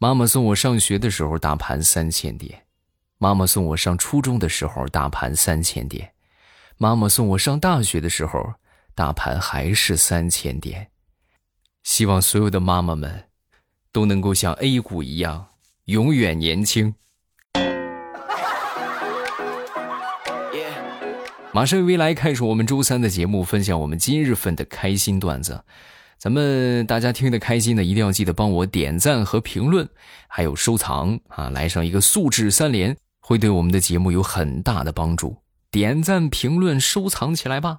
妈妈送我上学的时候大盘三千点，妈妈送我上初中的时候大盘三千点，妈妈送我上大学的时候大盘还是三千点。希望所有的妈妈们都能够像 A 股一样永远年轻。马上未来开始我们周三的节目，分享我们今日份的开心段子。咱们大家听得开心的，一定要记得帮我点赞和评论，还有收藏啊！来上一个素质三连，会对我们的节目有很大的帮助。点赞、评论、收藏起来吧！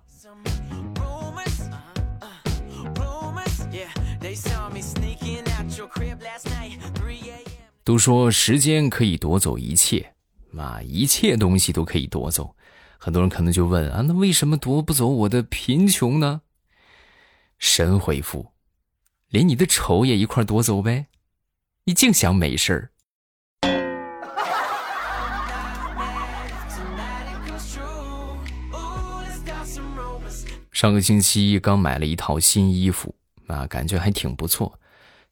都说时间可以夺走一切，啊，一切东西都可以夺走。很多人可能就问啊，那为什么夺不走我的贫穷呢？神回复：连你的丑也一块夺走呗！你净想美事儿。上个星期刚买了一套新衣服啊，感觉还挺不错。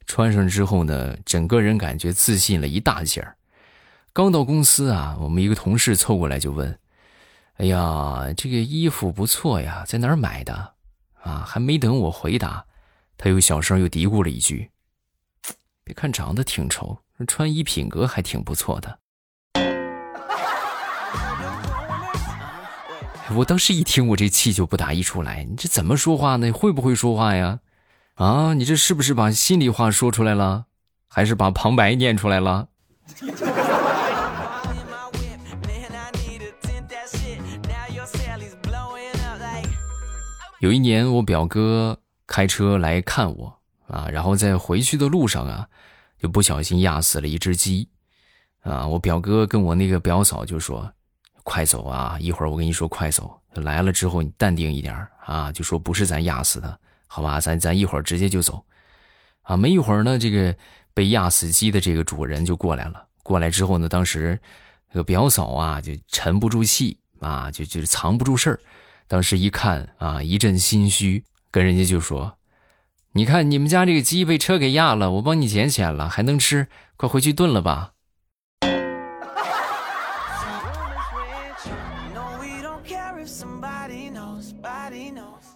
穿上之后呢，整个人感觉自信了一大截儿。刚到公司啊，我们一个同事凑过来就问。哎呀，这个衣服不错呀，在哪儿买的？啊，还没等我回答，他又小声又嘀咕了一句：“别看长得挺丑，穿衣品格还挺不错的。”我当时一听，我这气就不打一处来。你这怎么说话呢？会不会说话呀？啊，你这是不是把心里话说出来了，还是把旁白念出来了？有一年，我表哥开车来看我啊，然后在回去的路上啊，就不小心压死了一只鸡，啊，我表哥跟我那个表嫂就说：“快走啊，一会儿我跟你说快走，来了之后你淡定一点啊，就说不是咱压死的，好吧，咱咱一会儿直接就走。”啊，没一会儿呢，这个被压死鸡的这个主人就过来了。过来之后呢，当时这个表嫂啊就沉不住气啊，就就藏不住事儿。当时一看啊，一阵心虚，跟人家就说：“你看你们家这个鸡被车给压了，我帮你捡起来了，还能吃，快回去炖了吧。”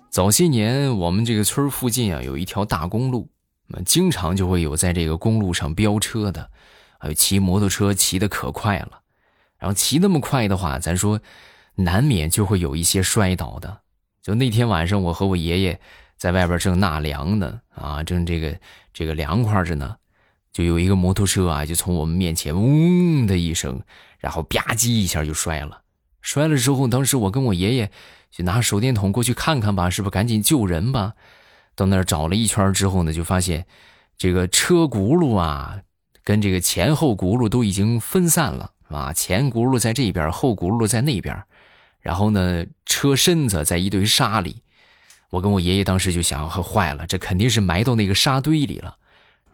早些年，我们这个村附近啊，有一条大公路，经常就会有在这个公路上飙车的，还有骑摩托车骑的可快了，然后骑那么快的话，咱说。难免就会有一些摔倒的。就那天晚上，我和我爷爷在外边正纳凉呢，啊，正这个这个凉快着呢，就有一个摩托车啊，就从我们面前嗡的一声，然后吧唧一下就摔了。摔了之后，当时我跟我爷爷就拿手电筒过去看看吧，是不是赶紧救人吧？到那儿找了一圈之后呢，就发现这个车轱辘啊，跟这个前后轱辘都已经分散了，啊，前轱辘在这边，后轱辘在那边。然后呢，车身子在一堆沙里，我跟我爷爷当时就想，坏了，这肯定是埋到那个沙堆里了。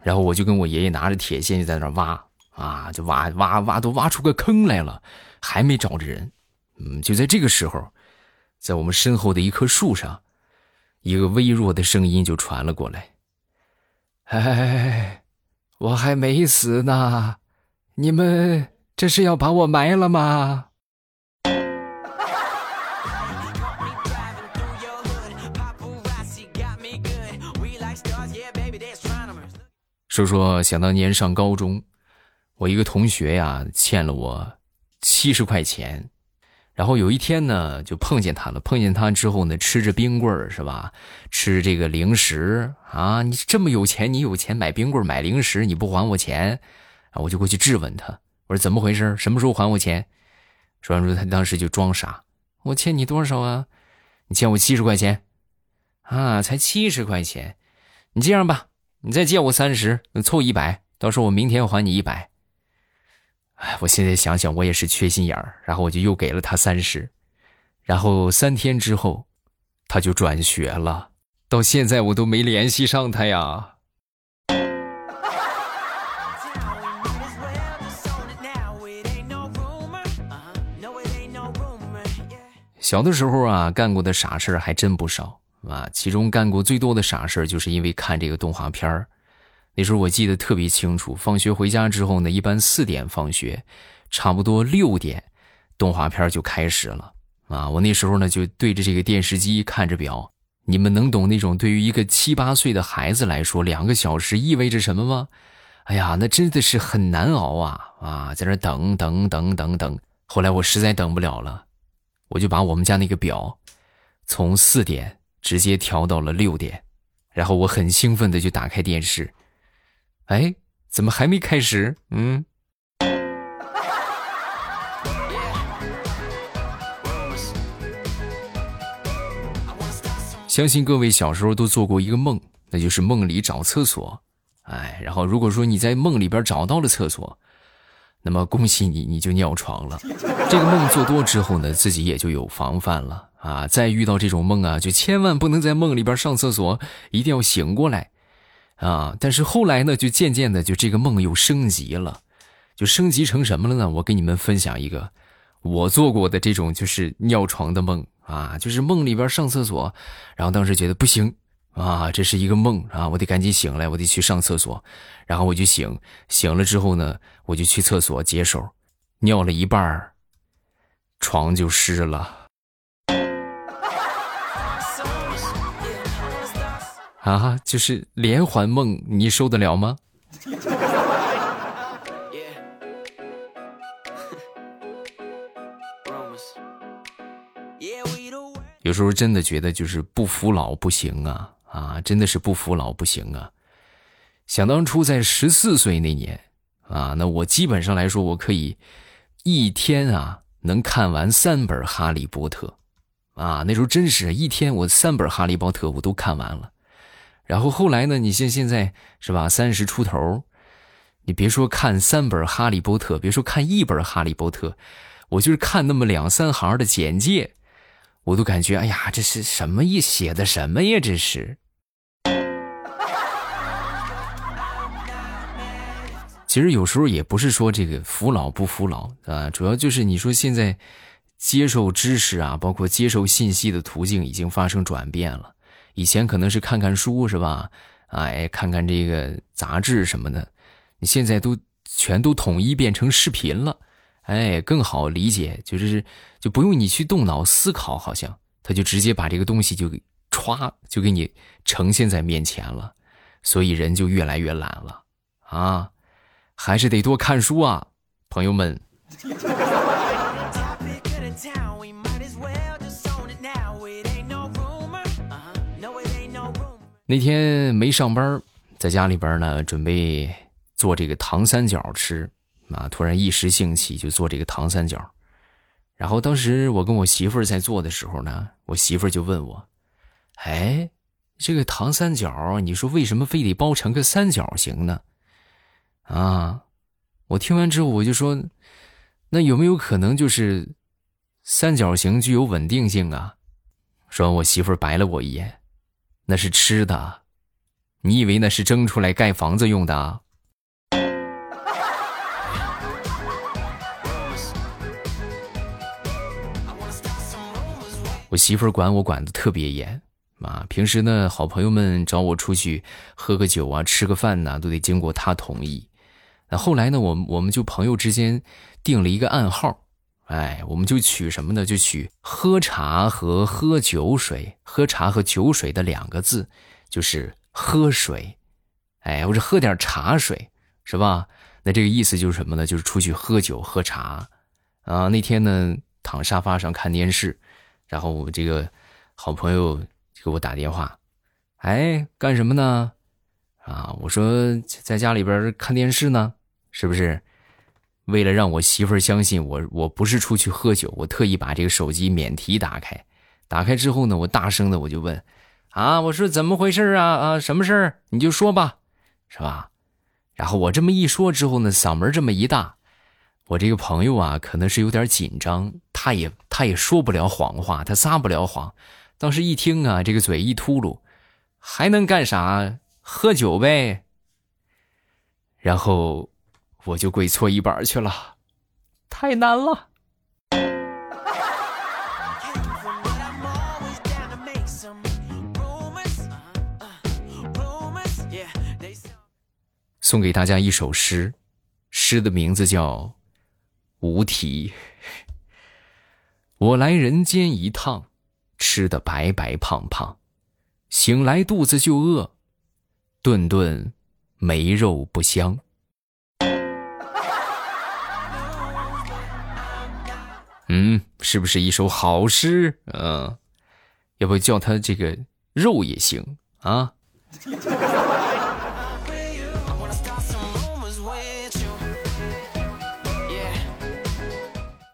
然后我就跟我爷爷拿着铁锨就在那挖，啊，就挖挖挖，都挖出个坑来了，还没找着人。嗯，就在这个时候，在我们身后的一棵树上，一个微弱的声音就传了过来：“哎，我还没死呢，你们这是要把我埋了吗？”说说想当年上高中，我一个同学呀欠了我七十块钱，然后有一天呢就碰见他了。碰见他之后呢，吃着冰棍儿是吧？吃这个零食啊，你这么有钱，你有钱买冰棍买零食，你不还我钱？啊，我就过去质问他，我说怎么回事？什么时候还我钱？说完之后，他当时就装傻，我欠你多少啊？你欠我七十块钱，啊，才七十块钱，你这样吧。你再借我三十，凑一百，到时候我明天还你一百。哎，我现在想想，我也是缺心眼儿，然后我就又给了他三十，然后三天之后，他就转学了，到现在我都没联系上他呀。小的时候啊，干过的傻事还真不少。啊，其中干过最多的傻事就是因为看这个动画片儿。那时候我记得特别清楚，放学回家之后呢，一般四点放学，差不多六点，动画片就开始了啊！我那时候呢就对着这个电视机看着表，你们能懂那种对于一个七八岁的孩子来说，两个小时意味着什么吗？哎呀，那真的是很难熬啊！啊，在那等等等等等，后来我实在等不了了，我就把我们家那个表从四点直接调到了六点，然后我很兴奋的就打开电视。哎，怎么还没开始？嗯。相信各位小时候都做过一个梦，那就是梦里找厕所。哎，然后如果说你在梦里边找到了厕所，那么恭喜你，你就尿床了。这个梦做多之后呢，自己也就有防范了啊。再遇到这种梦啊，就千万不能在梦里边上厕所，一定要醒过来。啊！但是后来呢，就渐渐的，就这个梦又升级了，就升级成什么了呢？我给你们分享一个我做过的这种就是尿床的梦啊，就是梦里边上厕所，然后当时觉得不行啊，这是一个梦啊，我得赶紧醒来，我得去上厕所，然后我就醒，醒了之后呢，我就去厕所解手，尿了一半儿床就湿了。啊，就是连环梦，你受得了吗？有时候真的觉得就是不服老不行啊啊，真的是不服老不行啊！想当初在十四岁那年啊，那我基本上来说，我可以一天啊能看完三本《哈利波特》啊，那时候真是一天我三本《哈利波特》我都看完了。然后后来呢？你像现在是吧？三十出头，你别说看三本《哈利波特》，别说看一本《哈利波特》，我就是看那么两三行的简介，我都感觉哎呀，这是什么意写的什么呀？这是。其实有时候也不是说这个服老不服老啊，主要就是你说现在接受知识啊，包括接受信息的途径已经发生转变了。以前可能是看看书是吧？哎，看看这个杂志什么的，你现在都全都统一变成视频了，哎，更好理解，就是就不用你去动脑思考，好像。他就直接把这个东西就给歘就给你呈现在面前了，所以人就越来越懒了。啊，还是得多看书啊，朋友们。那天没上班，在家里边呢，准备做这个糖三角吃啊。突然一时兴起就做这个糖三角，然后当时我跟我媳妇儿在做的时候呢，我媳妇儿就问我：“哎，这个糖三角，你说为什么非得包成个三角形呢？”啊，我听完之后我就说：“那有没有可能就是三角形具有稳定性啊？”说完，我媳妇儿白了我一眼。那是吃的，你以为那是蒸出来盖房子用的？我媳妇儿管我管的特别严啊，平时呢，好朋友们找我出去喝个酒啊、吃个饭呐，都得经过她同意。那后来呢，我我们就朋友之间定了一个暗号。哎，我们就取什么呢？就取喝茶和喝酒水，喝茶和酒水的两个字，就是喝水。哎，或者喝点茶水，是吧？那这个意思就是什么呢？就是出去喝酒喝茶。啊，那天呢，躺沙发上看电视，然后我这个好朋友给我打电话，哎，干什么呢？啊，我说在家里边看电视呢，是不是？为了让我媳妇儿相信我，我不是出去喝酒，我特意把这个手机免提打开。打开之后呢，我大声的我就问：“啊，我说怎么回事啊？啊，什么事儿？你就说吧，是吧？”然后我这么一说之后呢，嗓门这么一大，我这个朋友啊，可能是有点紧张，他也他也说不了谎话，他撒不了谎。当时一听啊，这个嘴一秃噜，还能干啥？喝酒呗。然后。我就跪搓衣板去了，太难了。送给大家一首诗，诗的名字叫《无题》。我来人间一趟，吃的白白胖胖，醒来肚子就饿，顿顿没肉不香。嗯，是不是一首好诗？嗯，要不叫他这个肉也行啊。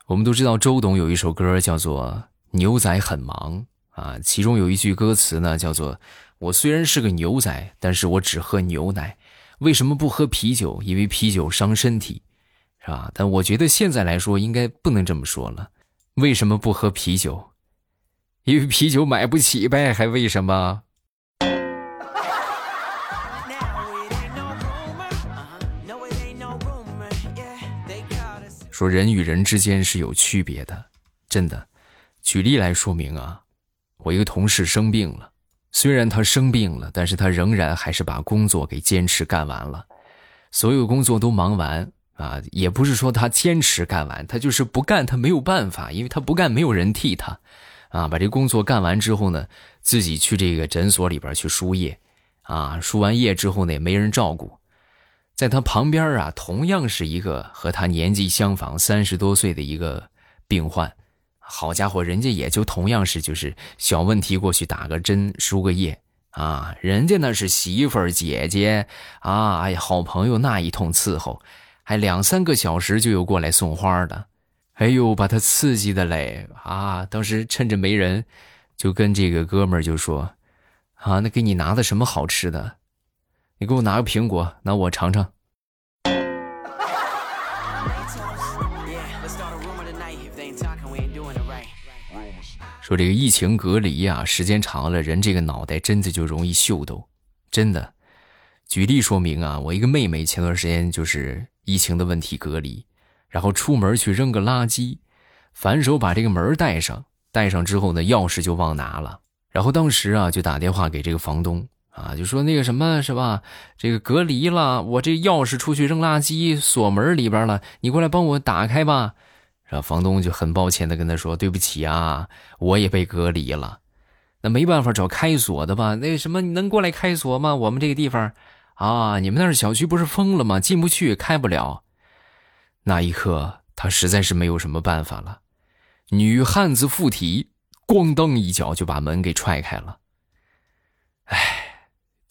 我们都知道周董有一首歌叫做《牛仔很忙》啊，其中有一句歌词呢叫做“我虽然是个牛仔，但是我只喝牛奶，为什么不喝啤酒？因为啤酒伤身体，是吧？但我觉得现在来说应该不能这么说了，为什么不喝啤酒？因为啤酒买不起呗，还为什么？”人与人之间是有区别的，真的。举例来说明啊，我一个同事生病了，虽然他生病了，但是他仍然还是把工作给坚持干完了。所有工作都忙完啊，也不是说他坚持干完，他就是不干，他没有办法，因为他不干没有人替他，啊，把这工作干完之后呢，自己去这个诊所里边去输液，啊，输完液之后呢，也没人照顾。在他旁边啊，同样是一个和他年纪相仿、三十多岁的一个病患。好家伙，人家也就同样是就是小问题过去打个针、输个液啊，人家那是媳妇儿、姐姐啊，哎呀，好朋友那一通伺候，还两三个小时就有过来送花的。哎呦，把他刺激的嘞啊！当时趁着没人，就跟这个哥们儿就说：“啊，那给你拿的什么好吃的？”你给我拿个苹果，那我尝尝。说这个疫情隔离啊，时间长了，人这个脑袋真的就容易秀逗，真的。举例说明啊，我一个妹妹前段时间就是疫情的问题隔离，然后出门去扔个垃圾，反手把这个门带上，带上之后呢，钥匙就忘拿了，然后当时啊就打电话给这个房东。啊，就说那个什么是吧？这个隔离了，我这钥匙出去扔垃圾，锁门里边了，你过来帮我打开吧。然后房东就很抱歉的跟他说：“对不起啊，我也被隔离了，那没办法找开锁的吧？那什么，你能过来开锁吗？我们这个地方，啊，你们那儿小区不是封了吗？进不去，开不了。”那一刻，他实在是没有什么办法了，女汉子附体，咣当一脚就把门给踹开了。唉。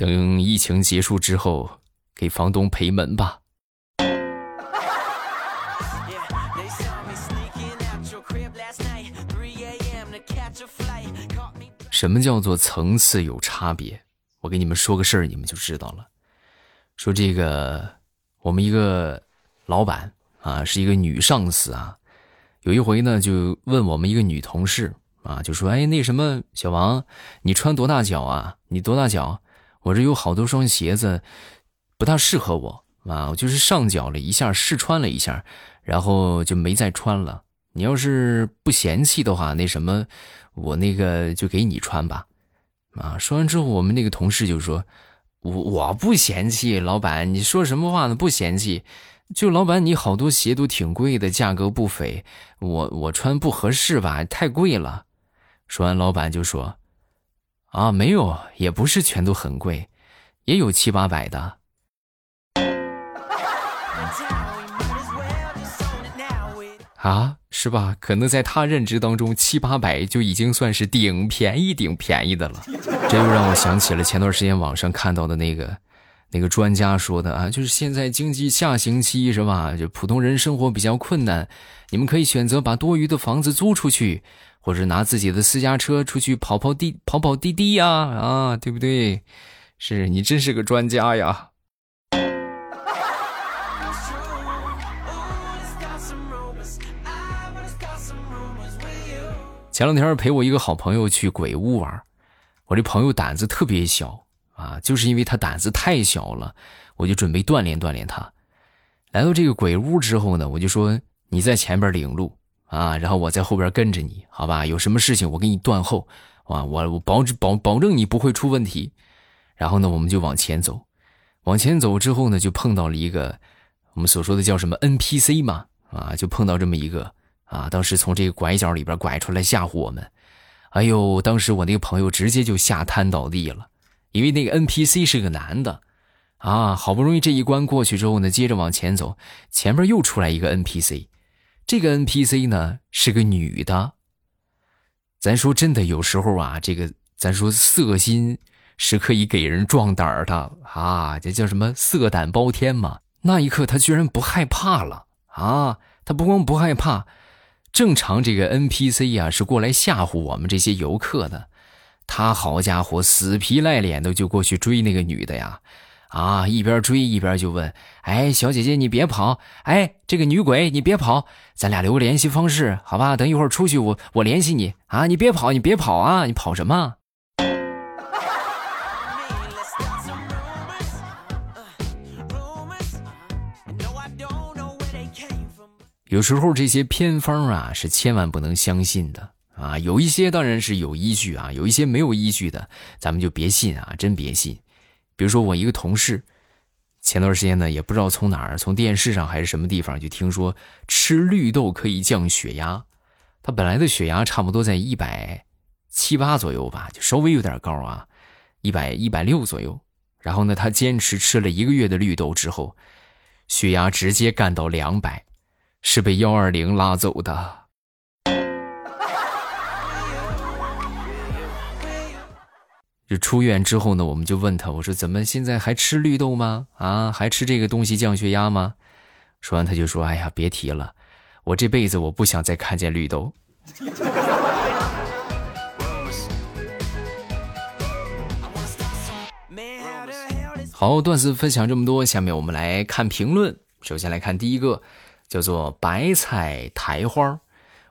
等疫情结束之后，给房东赔门吧。什么叫做层次有差别？我给你们说个事儿，你们就知道了。说这个，我们一个老板啊，是一个女上司啊，有一回呢，就问我们一个女同事啊，就说：“哎，那什么，小王，你穿多大脚啊？你多大脚？”我这有好多双鞋子，不大适合我啊！我就是上脚了一下，试穿了一下，然后就没再穿了。你要是不嫌弃的话，那什么，我那个就给你穿吧。啊！说完之后，我们那个同事就说：“我我不嫌弃，老板，你说什么话呢？不嫌弃，就老板你好多鞋都挺贵的，价格不菲，我我穿不合适吧？太贵了。”说完，老板就说。啊，没有，也不是全都很贵，也有七八百的。啊，是吧？可能在他认知当中，七八百就已经算是顶便宜、顶便宜的了。这又让我想起了前段时间网上看到的那个，那个专家说的啊，就是现在经济下行期是吧？就普通人生活比较困难，你们可以选择把多余的房子租出去。或者拿自己的私家车出去跑跑滴跑跑滴滴呀啊，对不对？是你真是个专家呀！前两天陪我一个好朋友去鬼屋玩，我这朋友胆子特别小啊，就是因为他胆子太小了，我就准备锻炼锻炼他。来到这个鬼屋之后呢，我就说你在前边领路。啊，然后我在后边跟着你，好吧？有什么事情我给你断后，啊，我我保保保证你不会出问题。然后呢，我们就往前走。往前走之后呢，就碰到了一个我们所说的叫什么 NPC 嘛，啊，就碰到这么一个啊，当时从这个拐角里边拐出来吓唬我们。哎呦，当时我那个朋友直接就吓瘫倒地了，因为那个 NPC 是个男的，啊，好不容易这一关过去之后呢，接着往前走，前面又出来一个 NPC，这个 NPC 呢是个女的。咱说真的，有时候啊，这个咱说色心是可以给人壮胆的啊，这叫什么色胆包天嘛。那一刻他居然不害怕了啊，他不光不害怕。正常这个 NPC 呀是过来吓唬我们这些游客的，他好家伙死皮赖脸的就过去追那个女的呀，啊一边追一边就问：“哎，小姐姐你别跑，哎这个女鬼你别跑，咱俩留个联系方式好吧？等一会儿出去我我联系你啊，你别跑你别跑啊，你跑什么？”有时候这些偏方啊是千万不能相信的啊，有一些当然是有依据啊，有一些没有依据的，咱们就别信啊，真别信。比如说我一个同事，前段时间呢也不知道从哪儿，从电视上还是什么地方就听说吃绿豆可以降血压，他本来的血压差不多在一百七八左右吧，就稍微有点高啊，一百一百六左右。然后呢，他坚持吃了一个月的绿豆之后，血压直接干到两百。是被幺二零拉走的。出院之后呢，我们就问他，我说怎么现在还吃绿豆吗？啊，还吃这个东西降血压吗？说完他就说：“哎呀，别提了，我这辈子我不想再看见绿豆。”好，段子分享这么多，下面我们来看评论。首先来看第一个。叫做白菜苔花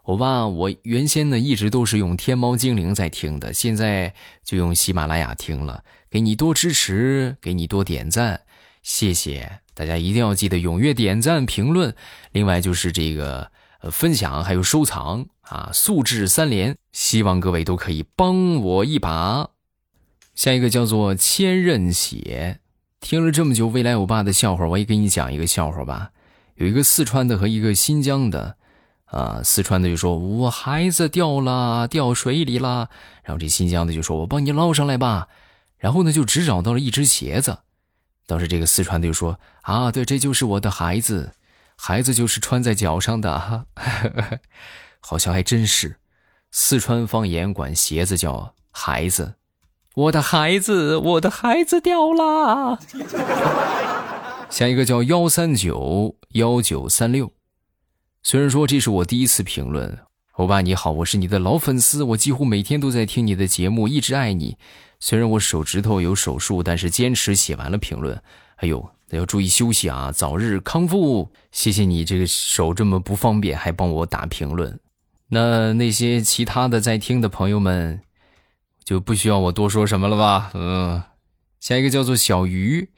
我爸我原先呢一直都是用天猫精灵在听的，现在就用喜马拉雅听了。给你多支持，给你多点赞，谢谢大家！一定要记得踊跃点赞、评论。另外就是这个呃分享还有收藏啊，素质三连，希望各位都可以帮我一把。下一个叫做千仞血，听了这么久未来欧巴的笑话，我也给你讲一个笑话吧。有一个四川的和一个新疆的，啊，四川的就说：“我孩子掉了，掉水里了。”然后这新疆的就说：“我帮你捞上来吧。”然后呢，就只找到了一只鞋子。当时这个四川的就说：“啊，对，这就是我的孩子，孩子就是穿在脚上的。”哈，好像还真是，四川方言管鞋子叫孩子。我的孩子，我的孩子掉了。下一个叫幺三九幺九三六，虽然说这是我第一次评论，欧巴你好，我是你的老粉丝，我几乎每天都在听你的节目，一直爱你。虽然我手指头有手术，但是坚持写完了评论。哎呦，那要注意休息啊，早日康复。谢谢你这个手这么不方便，还帮我打评论。那那些其他的在听的朋友们，就不需要我多说什么了吧？嗯，下一个叫做小鱼。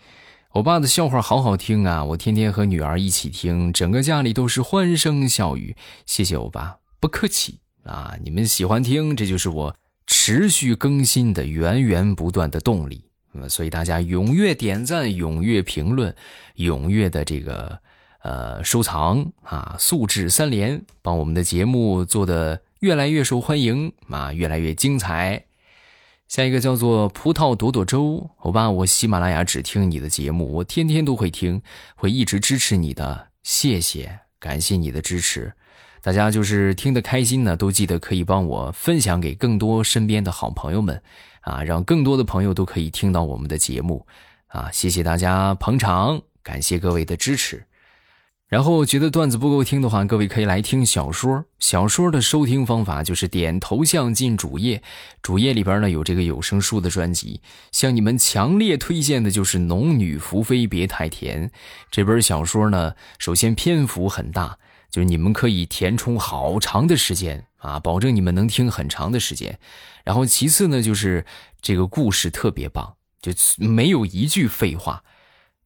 我爸的笑话好好听啊！我天天和女儿一起听，整个家里都是欢声笑语。谢谢欧巴，不客气啊！你们喜欢听，这就是我持续更新的源源不断的动力。嗯，所以大家踊跃点赞，踊跃评论，踊跃的这个呃收藏啊，素质三连，帮我们的节目做的越来越受欢迎啊，越来越精彩。下一个叫做葡萄朵朵粥，欧巴，我喜马拉雅只听你的节目，我天天都会听，会一直支持你的，谢谢，感谢你的支持。大家就是听得开心呢，都记得可以帮我分享给更多身边的好朋友们，啊，让更多的朋友都可以听到我们的节目，啊，谢谢大家捧场，感谢各位的支持。然后觉得段子不够听的话，各位可以来听小说。小说的收听方法就是点头像进主页，主页里边呢有这个有声书的专辑。向你们强烈推荐的就是《农女福妃别太甜》这本小说呢。首先篇幅很大，就是你们可以填充好长的时间啊，保证你们能听很长的时间。然后其次呢，就是这个故事特别棒，就没有一句废话。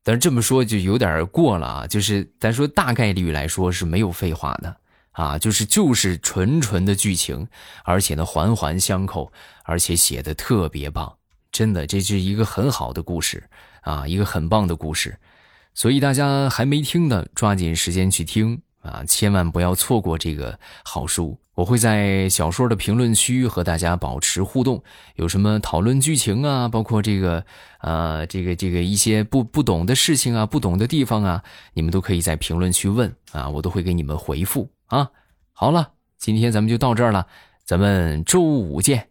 但是这么说就有点过了啊，就是咱说大概率来说是没有废话的啊，就是就是纯纯的剧情，而且呢环环相扣，而且写的特别棒。真的，这是一个很好的故事啊，一个很棒的故事。所以大家还没听的，抓紧时间去听啊，千万不要错过这个好书。我会在小说的评论区和大家保持互动，有什么讨论剧情啊，包括这个呃，这个这个一些不不懂的事情啊，不懂的地方啊，你们都可以在评论区问啊，我都会给你们回复啊。好了，今天咱们就到这儿了，咱们周五见。